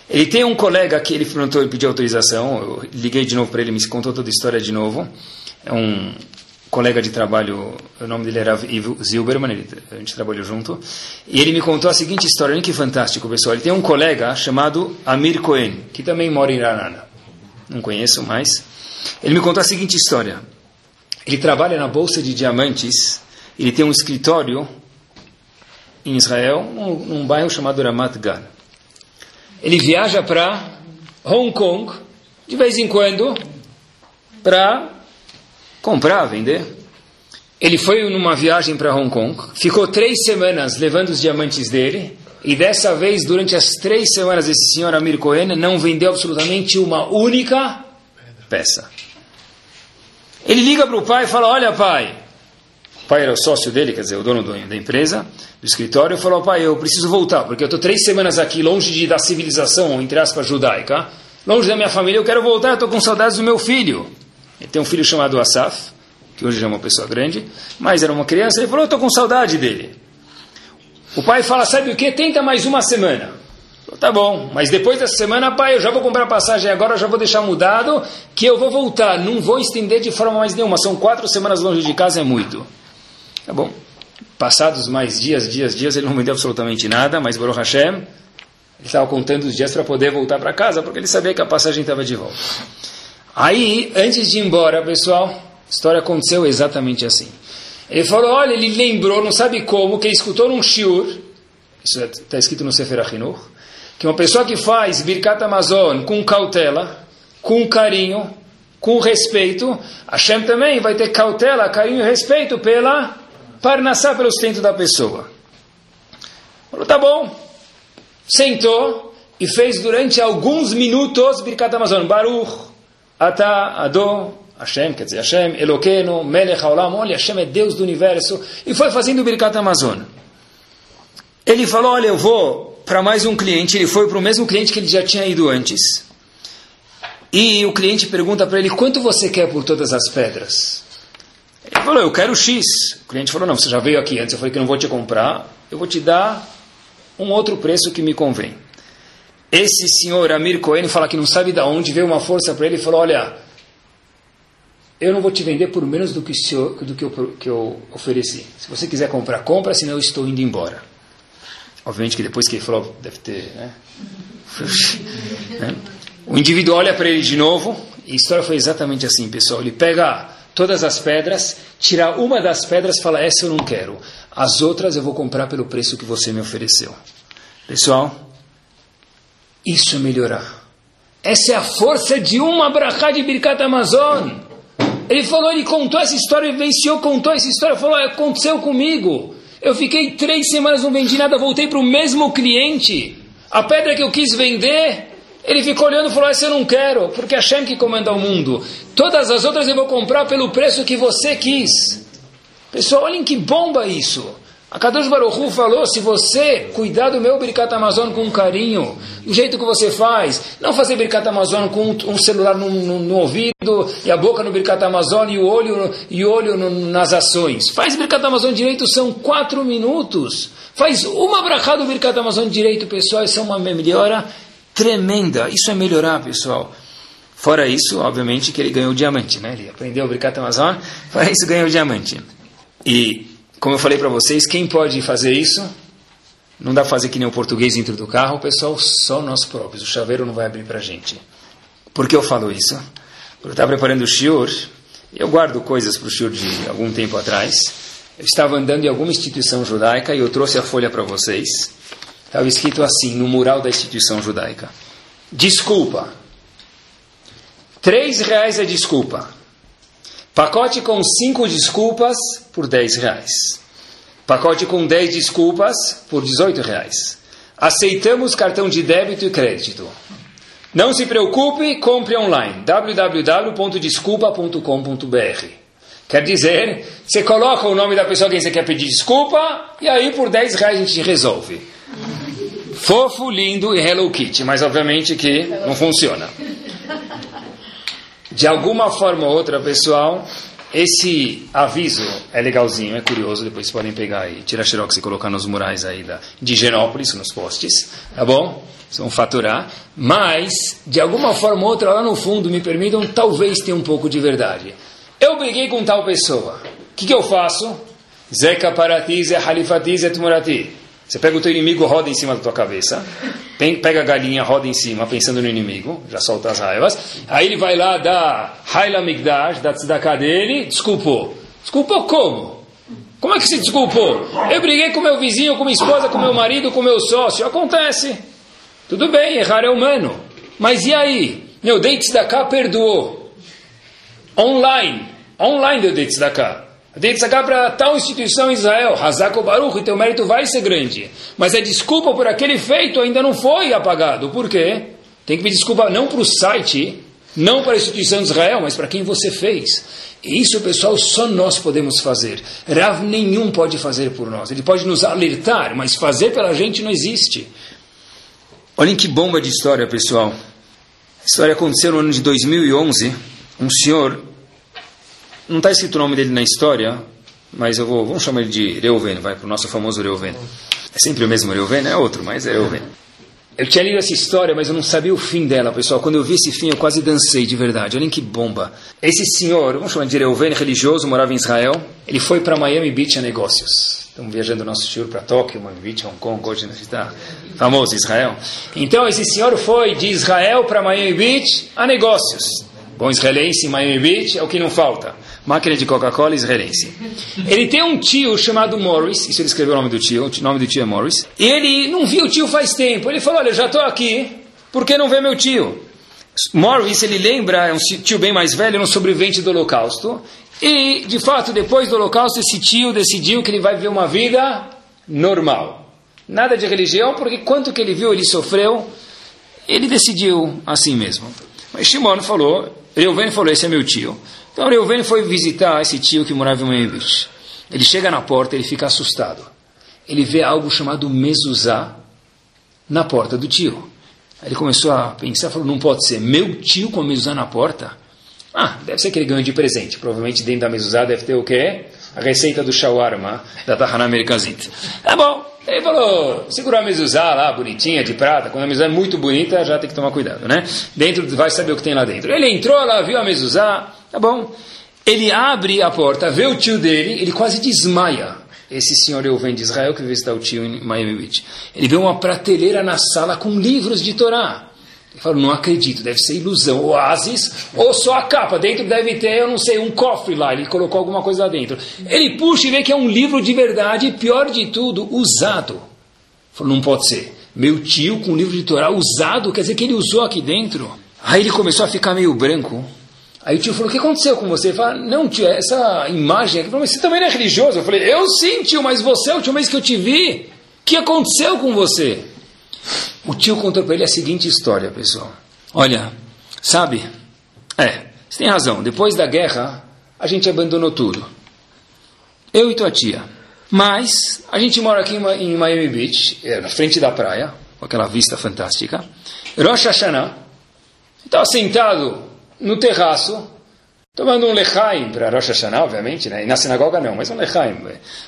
A: Ele tem um colega que ele perguntou, ele pediu autorização, eu liguei de novo para ele, me contou toda a história de novo. É um colega de trabalho, o nome dele era Ivo Zilberman, ele, a gente trabalhou junto. E ele me contou a seguinte história, olha que fantástico, pessoal. Ele tem um colega chamado Amir Cohen, que também mora em Ranana. Não conheço mais. Ele me contou a seguinte história. Ele trabalha na Bolsa de Diamantes, ele tem um escritório em Israel, num, num bairro chamado Ramat Gan ele viaja para Hong Kong, de vez em quando, para comprar, vender. Ele foi numa viagem para Hong Kong, ficou três semanas levando os diamantes dele, e dessa vez, durante as três semanas, esse senhor Amir Cohen não vendeu absolutamente uma única peça. Ele liga para o pai e fala: Olha, pai, pai era o sócio dele, quer dizer, o dono da empresa, do escritório, falou, pai, eu preciso voltar, porque eu estou três semanas aqui, longe de, da civilização, entre aspas, judaica, longe da minha família, eu quero voltar, estou com saudades do meu filho. Ele tem um filho chamado Asaf, que hoje é uma pessoa grande, mas era uma criança, ele falou, eu estou com saudade dele. O pai fala, sabe o que? Tenta mais uma semana. Tá bom, mas depois dessa semana, pai, eu já vou comprar passagem agora, já vou deixar mudado, que eu vou voltar, não vou estender de forma mais nenhuma, são quatro semanas longe de casa, é muito. Tá bom. Passados mais dias, dias, dias, ele não vendeu absolutamente nada, mas Baruch Hashem, ele estava contando os dias para poder voltar para casa, porque ele sabia que a passagem estava de volta. Aí, antes de ir embora, pessoal, a história aconteceu exatamente assim. Ele falou, olha, ele lembrou, não sabe como, que escutou num shiur, isso está escrito no Sefer Achinuch, que uma pessoa que faz Birkat Amazon com cautela, com carinho, com respeito, Hashem também vai ter cautela, carinho e respeito pela Parnassá, pelo sustento da pessoa. Falou, tá bom. Sentou e fez durante alguns minutos Birkat Amazon. Baruch, Ata, Ado, Hashem, quer dizer, Hashem, Eloqueno, Melech Haolam, olha, Hashem é Deus do universo. E foi fazendo Birkat Amazon. Ele falou, olha, eu vou para mais um cliente. Ele foi para o mesmo cliente que ele já tinha ido antes. E o cliente pergunta para ele, quanto você quer por todas as pedras? Ele falou, eu quero X. O cliente falou, não, você já veio aqui antes, eu falei que não vou te comprar, eu vou te dar um outro preço que me convém. Esse senhor Amir Cohen fala que não sabe de onde, veio uma força para ele e falou, olha, eu não vou te vender por menos do que, senhor, do que, eu, que eu ofereci. Se você quiser comprar, compra, senão eu estou indo embora. Obviamente que depois que ele falou, deve ter... Né? O indivíduo olha para ele de novo, e a história foi exatamente assim, pessoal. Ele pega todas as pedras, tira uma das pedras e fala: Essa eu não quero. As outras eu vou comprar pelo preço que você me ofereceu. Pessoal, isso é melhorar. Essa é a força de uma brachá de Birkat Amazon. Ele falou, ele contou essa história, venceu, contou essa história, falou: Aconteceu comigo. Eu fiquei três semanas, não vendi nada, voltei para o mesmo cliente. A pedra que eu quis vender, ele ficou olhando e falou: Essa eu não quero, porque é Hashem que comanda o mundo. Todas as outras eu vou comprar pelo preço que você quis. Pessoal, olhem que bomba isso. A Kadosh Baruchu falou, se você cuidar do meu Birkat Amazon com carinho, do jeito que você faz, não fazer Birkat Amazon com um celular no, no, no, ouvido e a boca no Birkat Amazon e o olho, e olho no, nas ações. Faz Birkat Amazon direito, são quatro minutos. Faz uma brachá do Birkat Amazon direito, pessoal, isso é uma melhora tremenda. Isso é melhorar, pessoal. Fora isso, obviamente, que ele ganhou o diamante, né? Ele aprendeu o Birkat Amazon, fora isso ganhou o diamante. E como eu falei para vocês, quem pode fazer isso? Não dá para fazer que nem o português dentro do carro, pessoal, só nós próprios. O chaveiro não vai abrir para a gente. Por que eu falo isso? Porque eu estava preparando o shiur, eu guardo coisas para o shiur de algum tempo atrás. Eu estava andando em alguma instituição judaica e eu trouxe a folha para vocês. Estava escrito assim, no mural da instituição judaica. Desculpa. Três reais é desculpa. Pacote com 5 desculpas por 10 reais. Pacote com 10 desculpas por 18 reais. Aceitamos cartão de débito e crédito. Não se preocupe, compre online. www.desculpa.com.br Quer dizer, você coloca o nome da pessoa a quem você quer pedir desculpa e aí por 10 reais a gente resolve. Fofo, lindo e Hello Kitty, mas obviamente que não funciona. De alguma forma ou outra, pessoal, esse aviso é legalzinho, é curioso. Depois podem pegar e tirar xerox e colocar nos murais aí da, de Genópolis, nos postes, tá bom? Vão faturar. Mas, de alguma forma ou outra, lá no fundo, me permitam, talvez tenha um pouco de verdade. Eu briguei com tal pessoa. O que, que eu faço? Zeca parati, ze halifati, ze tumurati. Você pega o teu inimigo, roda em cima da tua cabeça. Pega a galinha, roda em cima, pensando no inimigo. Já solta as raivas. Aí ele vai lá, dá Haila Migdash, dá tzedakah dele. Desculpou. Desculpou como? Como é que se desculpou? Eu briguei com meu vizinho, com minha esposa, com meu marido, com meu sócio. Acontece. Tudo bem, errar é humano. Mas e aí? Meu dei tzedakah, perdoou. Online. Online eu dei tzedakah. Tem que sacar para tal instituição em Israel, Hazako Baruch, e teu mérito vai ser grande. Mas a desculpa por aquele feito ainda não foi apagado. Por quê? Tem que pedir desculpa não para o site, não para a instituição de Israel, mas para quem você fez. E isso, pessoal, só nós podemos fazer. Rav nenhum pode fazer por nós. Ele pode nos alertar, mas fazer pela gente não existe. Olhem que bomba de história, pessoal. A história aconteceu no ano de 2011. Um senhor não está escrito o nome dele na história, mas eu vou, vamos chamar ele de Reuven, vai para o nosso famoso Reuven. É sempre o mesmo Reuven, é outro, mas é Reuven. Eu tinha lido essa história, mas eu não sabia o fim dela, pessoal. Quando eu vi esse fim, eu quase dancei de verdade. Olhem que bomba. Esse senhor, vamos chamar de Reuven, religioso, morava em Israel. Ele foi para Miami Beach a negócios. Estamos viajando nosso senhor para Tóquio, Miami Beach, Hong Kong, hoje está famoso Israel. Então, esse senhor foi de Israel para Miami Beach a negócios. Bom israelense Miami Beach é o que não falta máquina de Coca-Cola israelense. Ele tem um tio chamado Morris, isso ele escreveu o nome do tio, o nome do tio é Morris, e ele não viu o tio faz tempo. Ele falou: Olha, eu já estou aqui, por que não vê meu tio? Morris, ele lembra, é um tio bem mais velho, um sobrevivente do Holocausto, e de fato, depois do Holocausto, esse tio decidiu que ele vai viver uma vida normal. Nada de religião, porque quanto que ele viu, ele sofreu, ele decidiu assim mesmo. Mas Shimon falou, Reuven falou, esse é meu tio. Então Reuven foi visitar esse tio que morava em Memphis. Ele chega na porta, ele fica assustado. Ele vê algo chamado mezuzá na porta do tio. Ele começou a pensar, falou, não pode ser, meu tio com mezuzá na porta? Ah, deve ser que ele ganhou de presente. Provavelmente dentro da mezuzá deve ter o quê? A receita do shawarma da Tahana Amerikazit. Tá bom. Ele falou, segurou a mezuzá lá, bonitinha, de prata. Quando a mezuzá é muito bonita, já tem que tomar cuidado, né? Dentro, vai saber o que tem lá dentro. Ele entrou lá, viu a mezuzá, Tá bom. Ele abre a porta, vê o tio dele, ele quase desmaia. Esse senhor eu venho de Israel que visitar o tio em Miami Beach. Ele vê uma prateleira na sala com livros de Torá. Ele fala, não acredito, deve ser ilusão. Oásis, ou só a capa. Dentro deve ter, eu não sei, um cofre lá. Ele colocou alguma coisa lá dentro. Ele puxa e vê que é um livro de verdade, pior de tudo, usado. Ele falou, não pode ser. Meu tio com um livro de Torá usado, quer dizer que ele usou aqui dentro. Aí ele começou a ficar meio branco. Aí o tio falou, o que aconteceu com você? Ele falou, não tio, essa imagem aqui, mas você também não é religioso? Eu falei, eu sim tio, mas você é a última vez que eu te vi. O que aconteceu com você? O tio contou para ele a seguinte história, pessoal. Olha, sabe, é, você tem razão, depois da guerra, a gente abandonou tudo. Eu e tua tia. Mas a gente mora aqui em Miami Beach, é, na frente da praia, com aquela vista fantástica. Rosh Hashanah, estava sentado no terraço, tomando um lechaim para Rosh Hashanah, obviamente, né? e na sinagoga não, mas um lechaim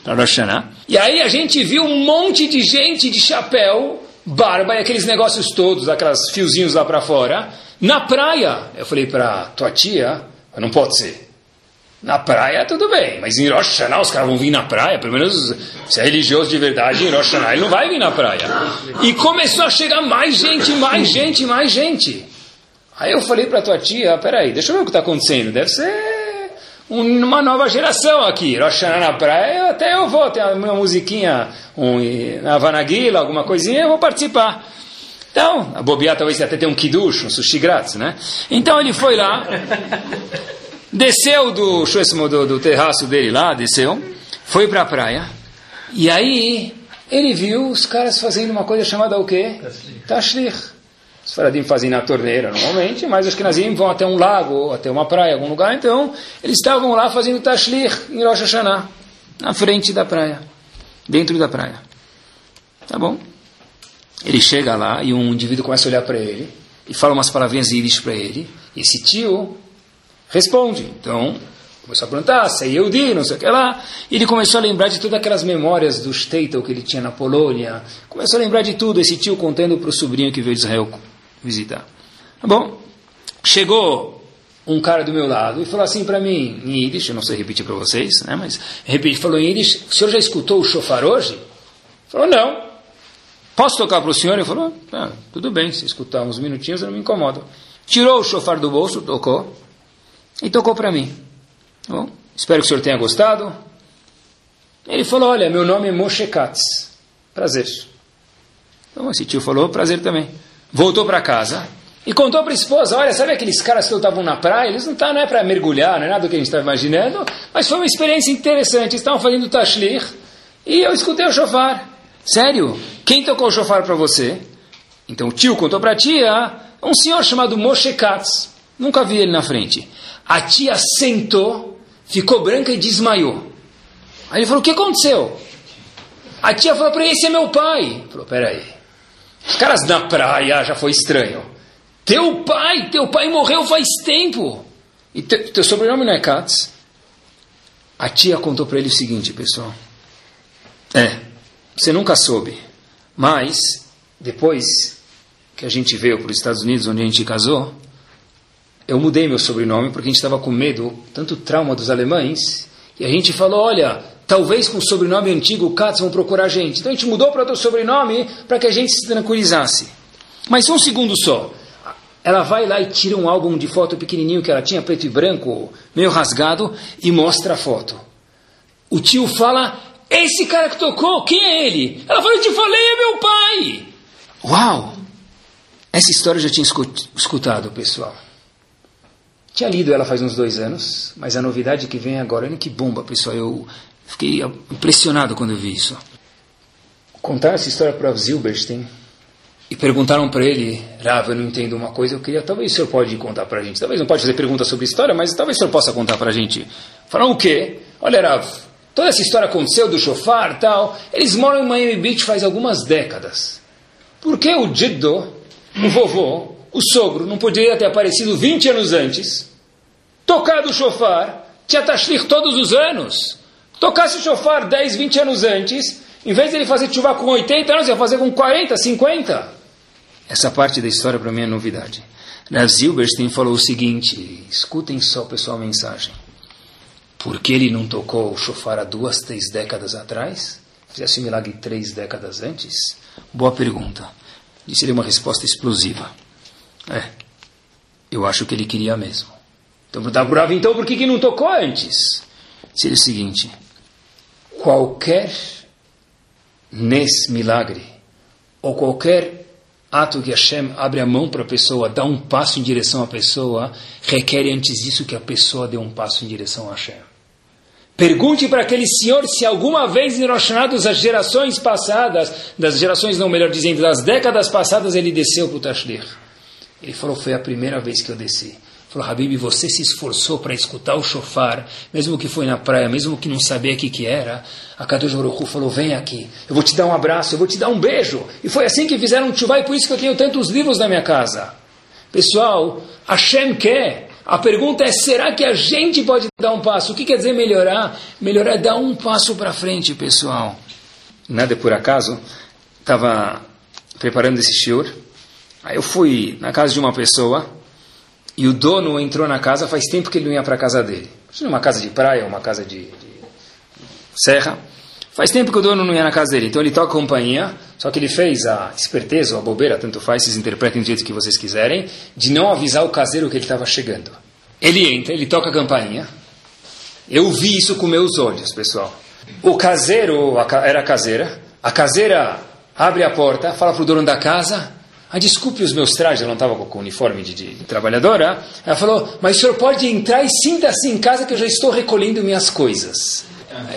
A: para Rosh Hashanah. E aí a gente viu um monte de gente de chapéu, barba e aqueles negócios todos, aqueles fiozinhos lá para fora, na praia. Eu falei para tua tia, não pode ser. Na praia, tudo bem, mas em Rosh Hashanah os caras vão vir na praia, pelo menos se é religioso de verdade, em Rosh Hashanah ele não vai vir na praia. E começou a chegar mais gente, mais gente, mais gente. Aí eu falei para tua tia, peraí, deixa eu ver o que está acontecendo, deve ser uma nova geração aqui. Rosh na praia, até eu vou, tem uma musiquinha, um, na Vanaguila, alguma coisinha, eu vou participar. Então, a bobear talvez até tenha um kiddush, um sushi grátis, né? Então ele foi lá, desceu do, do, do terraço dele lá, desceu, foi para a praia, e aí ele viu os caras fazendo uma coisa chamada o quê? Tashlich. Os faradim fazem na torneira normalmente, mas os Kenazim vão até um lago, até uma praia, algum lugar, então eles estavam lá fazendo Tashlich em Rosh Hashanah, na frente da praia, dentro da praia. Tá bom? Ele chega lá e um indivíduo começa a olhar para ele e fala umas palavrinhas íris para ele, e esse tio responde. Então, começou a plantar, sei Yehudi, não sei o que lá. E ele começou a lembrar de todas aquelas memórias do Steitel que ele tinha na Polônia. Começou a lembrar de tudo, esse tio contando para o sobrinho que veio de Israel visitar. Tá bom? Chegou um cara do meu lado e falou assim para mim, em Yiddish, eu não sei repetir para vocês, né, mas repete, falou em Yiddish, o senhor já escutou o shofar hoje? Falou, não. Posso tocar para o senhor? Ele falou, ah, tudo bem, se escutar uns minutinhos eu não me incomodo. Tirou o shofar do bolso, tocou e tocou para mim. Tá bom, espero que o senhor tenha gostado. Ele falou: Olha, meu nome é Moshe Katz. Prazer. Então esse tio falou: Prazer também. Voltou para casa e contou para a esposa: Olha, sabe aqueles caras que estavam na praia? Eles não estavam, não é para mergulhar, não é nada do que a gente estava imaginando, mas foi uma experiência interessante. Estavam fazendo tashlich e eu escutei o chofar. Sério? Quem tocou o chofar para você? Então o tio contou para a tia: Um senhor chamado Moshe Katz. Nunca vi ele na frente. A tia sentou, ficou branca e desmaiou. Aí ele falou: O que aconteceu? A tia falou para ele: Esse é meu pai. Ele falou: Peraí. Os caras na praia já foi estranho. Teu pai, teu pai morreu faz tempo. E te, teu sobrenome não é Katz? A tia contou para ele o seguinte, pessoal. É, você nunca soube. Mas, depois que a gente veio para os Estados Unidos, onde a gente casou, eu mudei meu sobrenome porque a gente estava com medo, tanto trauma dos alemães, e a gente falou, olha, talvez com o sobrenome antigo Katz vão procurar a gente. Então a gente mudou para outro sobrenome para que a gente se tranquilizasse. Mas um segundo só. Ela vai lá e tira um álbum de foto pequenininho que ela tinha, preto e branco, meio rasgado, e mostra a foto. O tio fala, esse cara que tocou, quem é ele? Ela fala, eu te falei, é meu pai. Uau! Essa história eu já tinha escutado, pessoal. Tinha lido ela faz uns dois anos, mas a novidade que vem agora, olha que bomba, pessoal. Eu fiquei impressionado quando eu vi isso. Contaram essa história para Zilberstein e perguntaram para ele, Rav, eu não entendo uma coisa, eu queria, talvez o senhor pode contar para a gente. Talvez não pode fazer pergunta sobre história, mas talvez o senhor possa contar para a gente. Falaram o quê? Olha, Rav, toda essa história aconteceu do chofar tal. Eles moram em Miami Beach faz algumas décadas. Por que o Jiddo, o vovô, o sogro não poderia ter aparecido 20 anos antes, tocado o chofar, tinha tashlich todos os anos. Tocasse o chofar 10, 20 anos antes, em vez de ele fazer chuva com 80 anos, ia fazer com 40, 50. Essa parte da história para mim é novidade. Rav Zilberstein falou o seguinte: escutem só, pessoal, a mensagem. Por que ele não tocou o chofar há duas, três décadas atrás? Fizesse o milagre três décadas antes? Boa pergunta. Disse ele uma resposta explosiva. É, eu acho que ele queria mesmo. Então perguntava para então por que, que não tocou antes? Seria o seguinte: qualquer nesse milagre, ou qualquer ato que Hashem abre a mão para a pessoa, dá um passo em direção à pessoa, requer antes disso que a pessoa dê um passo em direção a Hashem. Pergunte para aquele senhor se alguma vez em Rosh das gerações passadas, das gerações não, melhor dizendo, das décadas passadas, ele desceu para o Tashlich. Ele falou, foi a primeira vez que eu desci. Falou, Habib, você se esforçou para escutar o shofar, mesmo que foi na praia, mesmo que não sabia o que, que era. A Kadosh Baruch falou, vem aqui, eu vou te dar um abraço, eu vou te dar um beijo. E foi assim que fizeram chuvá, e por isso que eu tenho tantos livros na minha casa. Pessoal, Hashem quer. A pergunta é, será que a gente pode dar um passo? O que quer dizer melhorar? Melhorar é dar um passo para frente, pessoal. Nada é por acaso. Estava preparando esse shiur. Aí eu fui na casa de uma pessoa e o dono entrou na casa, faz tempo que ele não ia para a casa dele. Uma casa de praia, uma casa de, de serra. Faz tempo que o dono não ia na casa dele, então ele toca a companhia, só que ele fez a esperteza ou a bobeira, tanto faz, vocês interpretem do jeito que vocês quiserem, de não avisar o caseiro que ele estava chegando. Ele entra, ele toca a campainha. Eu vi isso com meus olhos, pessoal. O caseiro, era a caseira, a caseira abre a porta, fala para o dono da casa, ah, desculpe os meus trajes, eu não estava com o uniforme de, de, trabalhadora. Ela falou, mas o senhor pode entrar e sinta-se em casa que eu já estou recolhendo minhas coisas.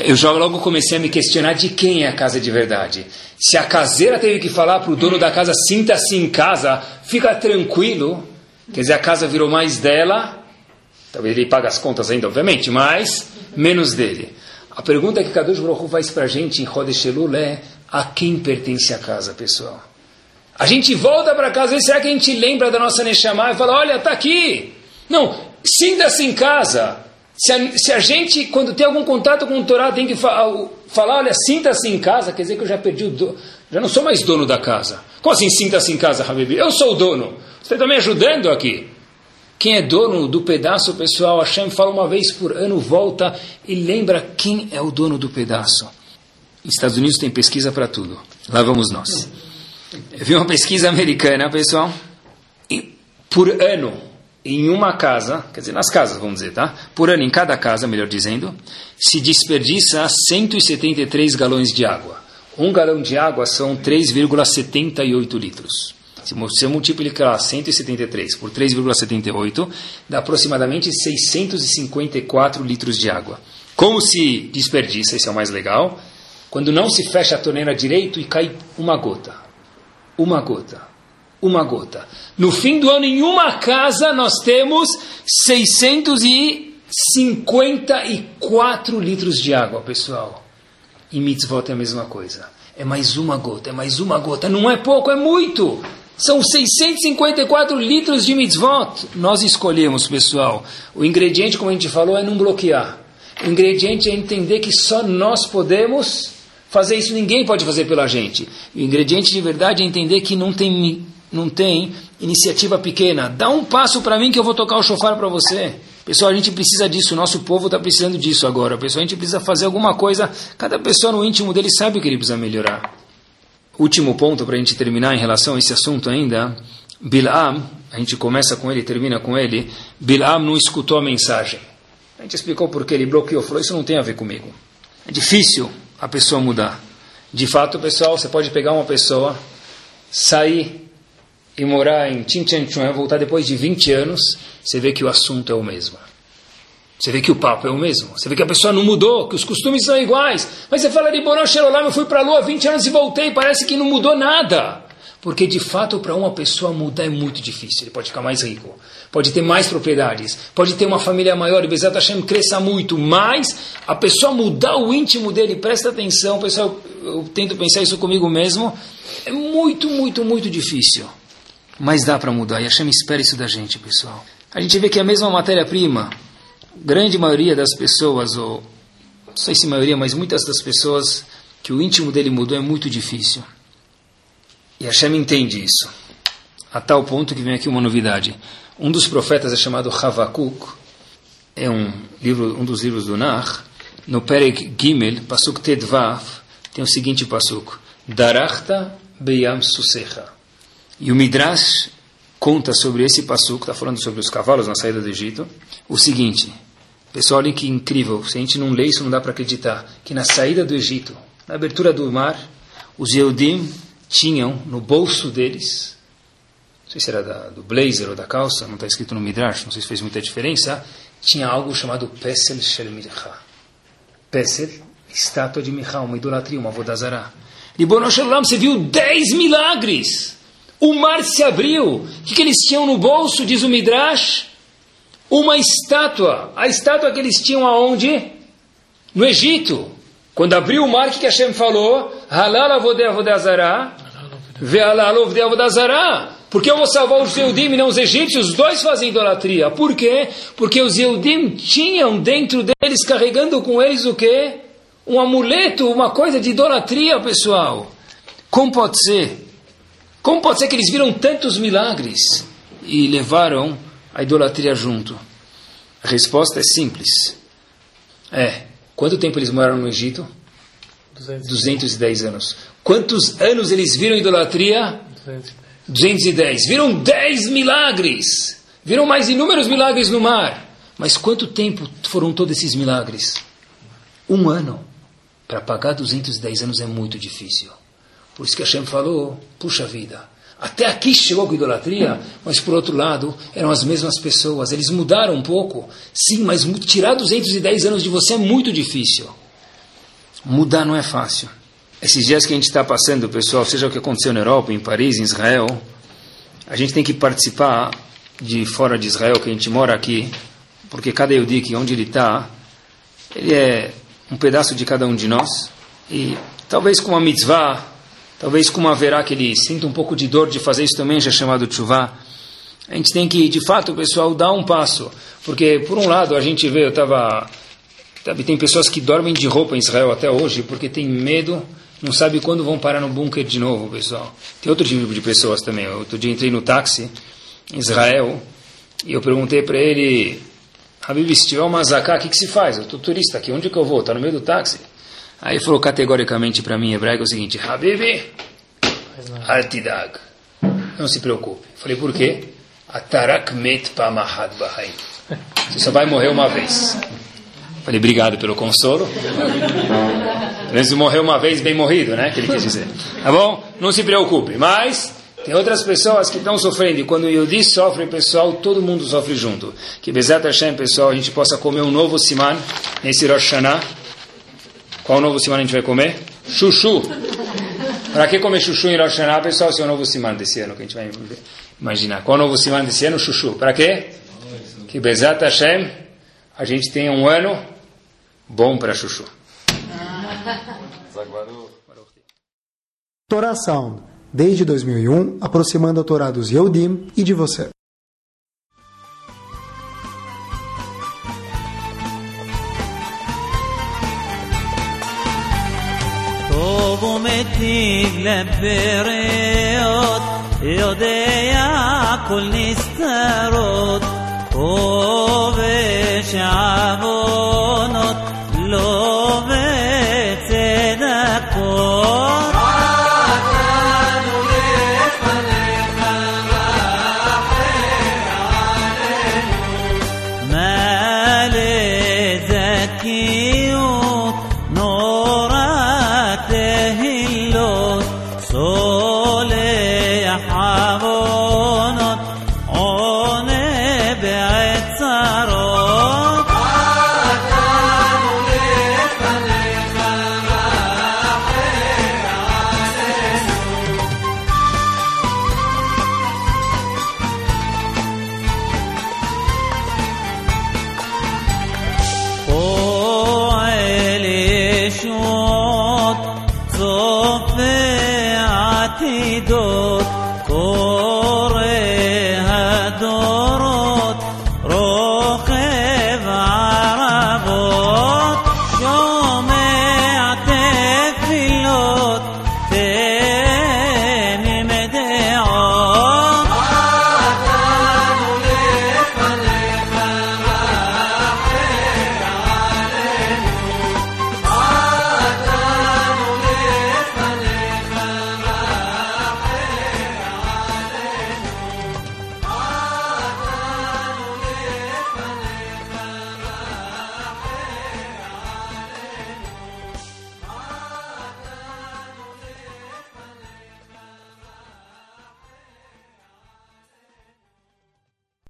A: Eu já logo comecei a me questionar de quem é a casa de verdade. Se a caseira teve que falar para o dono da casa, sinta-se em casa, fica tranquilo, quer dizer, a casa virou mais dela, talvez ele pague as contas ainda, obviamente, mas menos dele. A pergunta que Kadosh Baruch faz para a gente em Rodesh Elul é, a quem pertence a casa, pessoal? A gente volta para casa, será que a gente lembra da nossa Neshama e fala, olha, está aqui. Não, sinta-se em casa. Se a, se a, gente, quando tem algum contato com o Torá, tem que fa falar, olha, sinta-se em casa, quer dizer que eu já perdi o já não sou mais dono da casa. Como assim sinta-se em casa, Habib? Eu sou o dono. Você está me ajudando aqui. Quem é dono do pedaço, pessoal, Hashem fala uma vez por ano, volta e lembra quem é o dono do pedaço. Estados Unidos tem pesquisa para tudo. Lá vamos nós. Eu vi uma pesquisa americana, pessoal, por ano, em uma casa, quer dizer, nas casas, vamos dizer, tá? Por ano, em cada casa, melhor dizendo, se desperdiça 173 galões de água. Um galão de água são 3,78 litros. Se você multiplicar 173 por 3,78, dá aproximadamente 654 litros de água. Como se desperdiça, esse é o mais legal, quando não se fecha a torneira direito e cai uma gota uma gota. Uma gota. No fim do ano, em uma casa, nós temos 654 litros de água, pessoal. E mitzvot é a mesma coisa. É mais uma gota, é mais uma gota. Não é pouco, é muito. São 654 litros de mitzvot. Nós escolhemos, pessoal. O ingrediente, como a gente falou, é não bloquear. O ingrediente é entender que só nós podemos fazer isso, ninguém pode fazer pela gente. o ingrediente de verdade é entender que não tem, não tem iniciativa pequena. Dá um passo para mim que eu vou tocar o chofar para você. Pessoal, a gente precisa disso, o nosso povo está precisando disso agora. Pessoal, a gente precisa fazer alguma coisa. Cada pessoa no íntimo dele sabe o que ele precisa melhorar. Último ponto para a gente terminar em relação a esse assunto ainda. Bilam, a gente começa com ele e termina com ele. Bilam não escutou a mensagem. A gente explicou porque ele bloqueou, falou: Isso não tem a ver comigo. É difícil a pessoa mudar. De fato, pessoal, você pode pegar uma pessoa, sair e morar em Chinchanchuan, voltar depois de 20 anos, você vê que o assunto é o mesmo. Você vê que o papo é o mesmo. Você vê que a pessoa não mudou, que os costumes são iguais. Mas você fala de Boron Sherolam, eu fui para a lua 20 anos e voltei, parece que não mudou nada. Porque de fato, para uma pessoa mudar é muito difícil. Ele pode ficar mais rico, pode ter mais propriedades, pode ter uma família maior e Bezat Hashem cresça muito, mas a pessoa mudar o íntimo dele, presta atenção, pessoal, eu tento pensar isso comigo mesmo, é muito, muito, muito difícil. Mas dá para mudar, e Hashem espera isso da gente, pessoal. A gente vê que a mesma matéria-prima, grande maioria das pessoas, ou não sei se maioria, mas muitas das pessoas, que o íntimo dele mudou é muito difícil. E Hashem entende isso. A tal ponto que vem aqui uma novidade. Um dos profetas é chamado Havakuk, é um, livro, um dos livros do Nar. No Perek Gimel, Pasuk Tedvav, tem o seguinte Pasuk: Darachta Beyam Susecha. E o Midrash conta sobre esse Pasuk, está falando sobre os cavalos na saída do Egito, o seguinte. Pessoal, olhem que incrível, se a gente não lê isso não dá para acreditar, que na saída do Egito, na abertura do mar, os Yehudim tinham no bolso deles, não sei se era da, do blazer ou da calça, não está escrito no Midrash, não sei se fez muita diferença, tinha algo chamado Pesel Shel Mircha. Pesel, estátua de Mircha, uma idolatria, uma vodazara. Ribono Shalom, você viu dez milagres. O mar se abriu. O que, que eles tinham no bolso, diz o Midrash? uma estátua. A estátua que eles tinham aonde? No Egito. Quando abriu o mar, que Hashem falou? Porque eu vou salvar os Eudim e não os egípcios? Os dois fazem idolatria. Por quê? Porque os Eudim tinham dentro deles, carregando com eles o quê? Um amuleto, uma coisa de idolatria, pessoal. Como pode ser? Como pode ser que eles viram tantos milagres e levaram a idolatria junto? A resposta é simples. É, quanto tempo eles moraram no Egito? 210 anos. Quantos anos eles viram idolatria? 210. Viram 10 milagres. Viram mais inúmeros milagres no mar. Mas quanto tempo foram todos esses milagres? Um ano. Para pagar 210 anos é muito difícil. Por isso que Hashem falou, puxa vida, até aqui chegou com idolatria, mas por outro lado, eram as mesmas pessoas. Eles mudaram um pouco, sim, mas tirar 210 anos de você é muito difícil. Mudar não é fácil. Esses dias que a gente está passando, pessoal, seja o que aconteceu na Europa, em Paris, em Israel, a gente tem que participar de fora de Israel, que a gente mora aqui, porque cada Yehudi, onde ele está, ele é um pedaço de cada um de nós, e talvez com uma mitzvah, talvez com uma verá que ele sinta um pouco de dor de fazer isso também, já chamado chuvá, a gente tem que, de fato, pessoal, dar um passo, porque, por um lado, a gente vê, eu estava... Tem pessoas que dormem de roupa em Israel até hoje, porque tem medo não sabe quando vão parar no bunker de novo, pessoal. Tem outro tipo de pessoas também. Outro dia entrei no táxi em Israel e eu perguntei para ele, Habib, se tiver uma zaká, o que, que se faz? Eu estou turista aqui, onde que eu vou? Está no meio do táxi. Aí falou categoricamente para mim, em hebraico, o seguinte, Habib, altidag, não se preocupe. falei, por quê? Atarak met pamahad bahai. Você só vai morrer uma vez. falei, obrigado pelo consolo. Antes morreu uma vez, bem morrido, né? Que ele quis dizer. Tá bom? Não se preocupe. Mas tem outras pessoas que estão sofrendo. E quando o Yudi sofre, pessoal, todo mundo sofre junto. Que Bezat Hashem, pessoal, a gente possa comer um novo Siman nesse Rosh Hashanah. Qual novo Siman a gente vai comer? Chuchu. Para que comer chuchu em Rosh Hashanah, pessoal, se é o novo Siman desse ano que a gente vai imaginar? Qual novo Siman desse ano? Chuchu. Para quê? Que Bezat Hashem, a gente tenha um ano bom para chuchu.
B: Torá Sound, desde 2001, aproximando a Torá dos Yehudim e de você.
C: وضمتني لبريوت يوديا كل نستروت وبشعبونت لو